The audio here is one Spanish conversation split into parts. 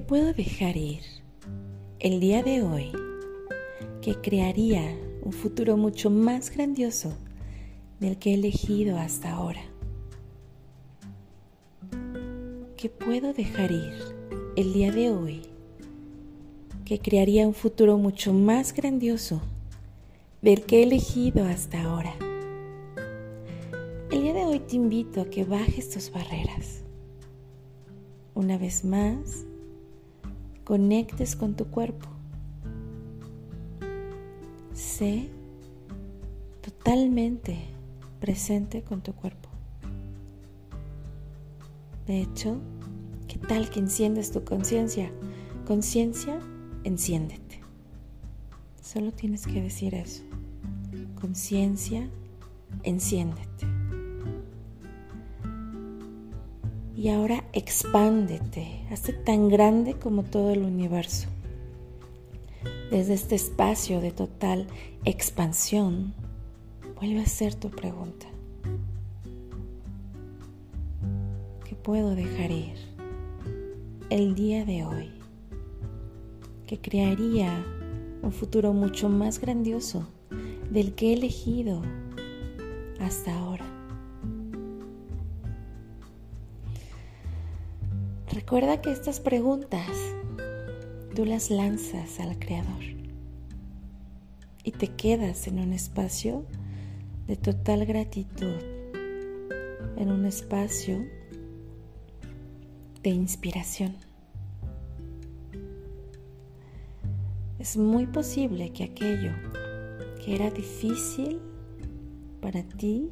puedo dejar ir el día de hoy que crearía un futuro mucho más grandioso del que he elegido hasta ahora? ¿Qué puedo dejar ir el día de hoy que crearía un futuro mucho más grandioso del que he elegido hasta ahora? El día de hoy te invito a que bajes tus barreras. Una vez más, conectes con tu cuerpo. Sé totalmente presente con tu cuerpo. De hecho, ¿qué tal que enciendes tu conciencia? Conciencia, enciéndete. Solo tienes que decir eso. Conciencia, enciéndete. Y ahora expándete, hazte tan grande como todo el universo. Desde este espacio de total expansión, vuelve a hacer tu pregunta. ¿Qué puedo dejar ir el día de hoy? Que crearía un futuro mucho más grandioso del que he elegido hasta ahora. Recuerda que estas preguntas tú las lanzas al Creador y te quedas en un espacio de total gratitud, en un espacio de inspiración. Es muy posible que aquello que era difícil para ti,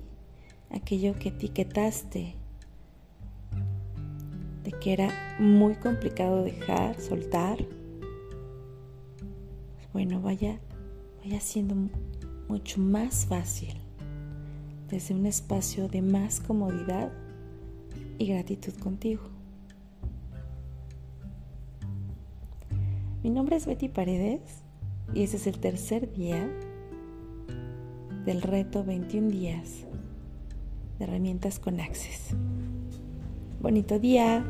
aquello que etiquetaste de que era muy complicado dejar, soltar, bueno, vaya, vaya siendo mucho más fácil desde un espacio de más comodidad y gratitud contigo. Mi nombre es Betty Paredes y ese es el tercer día del reto 21 días de herramientas con Access. Bonito día.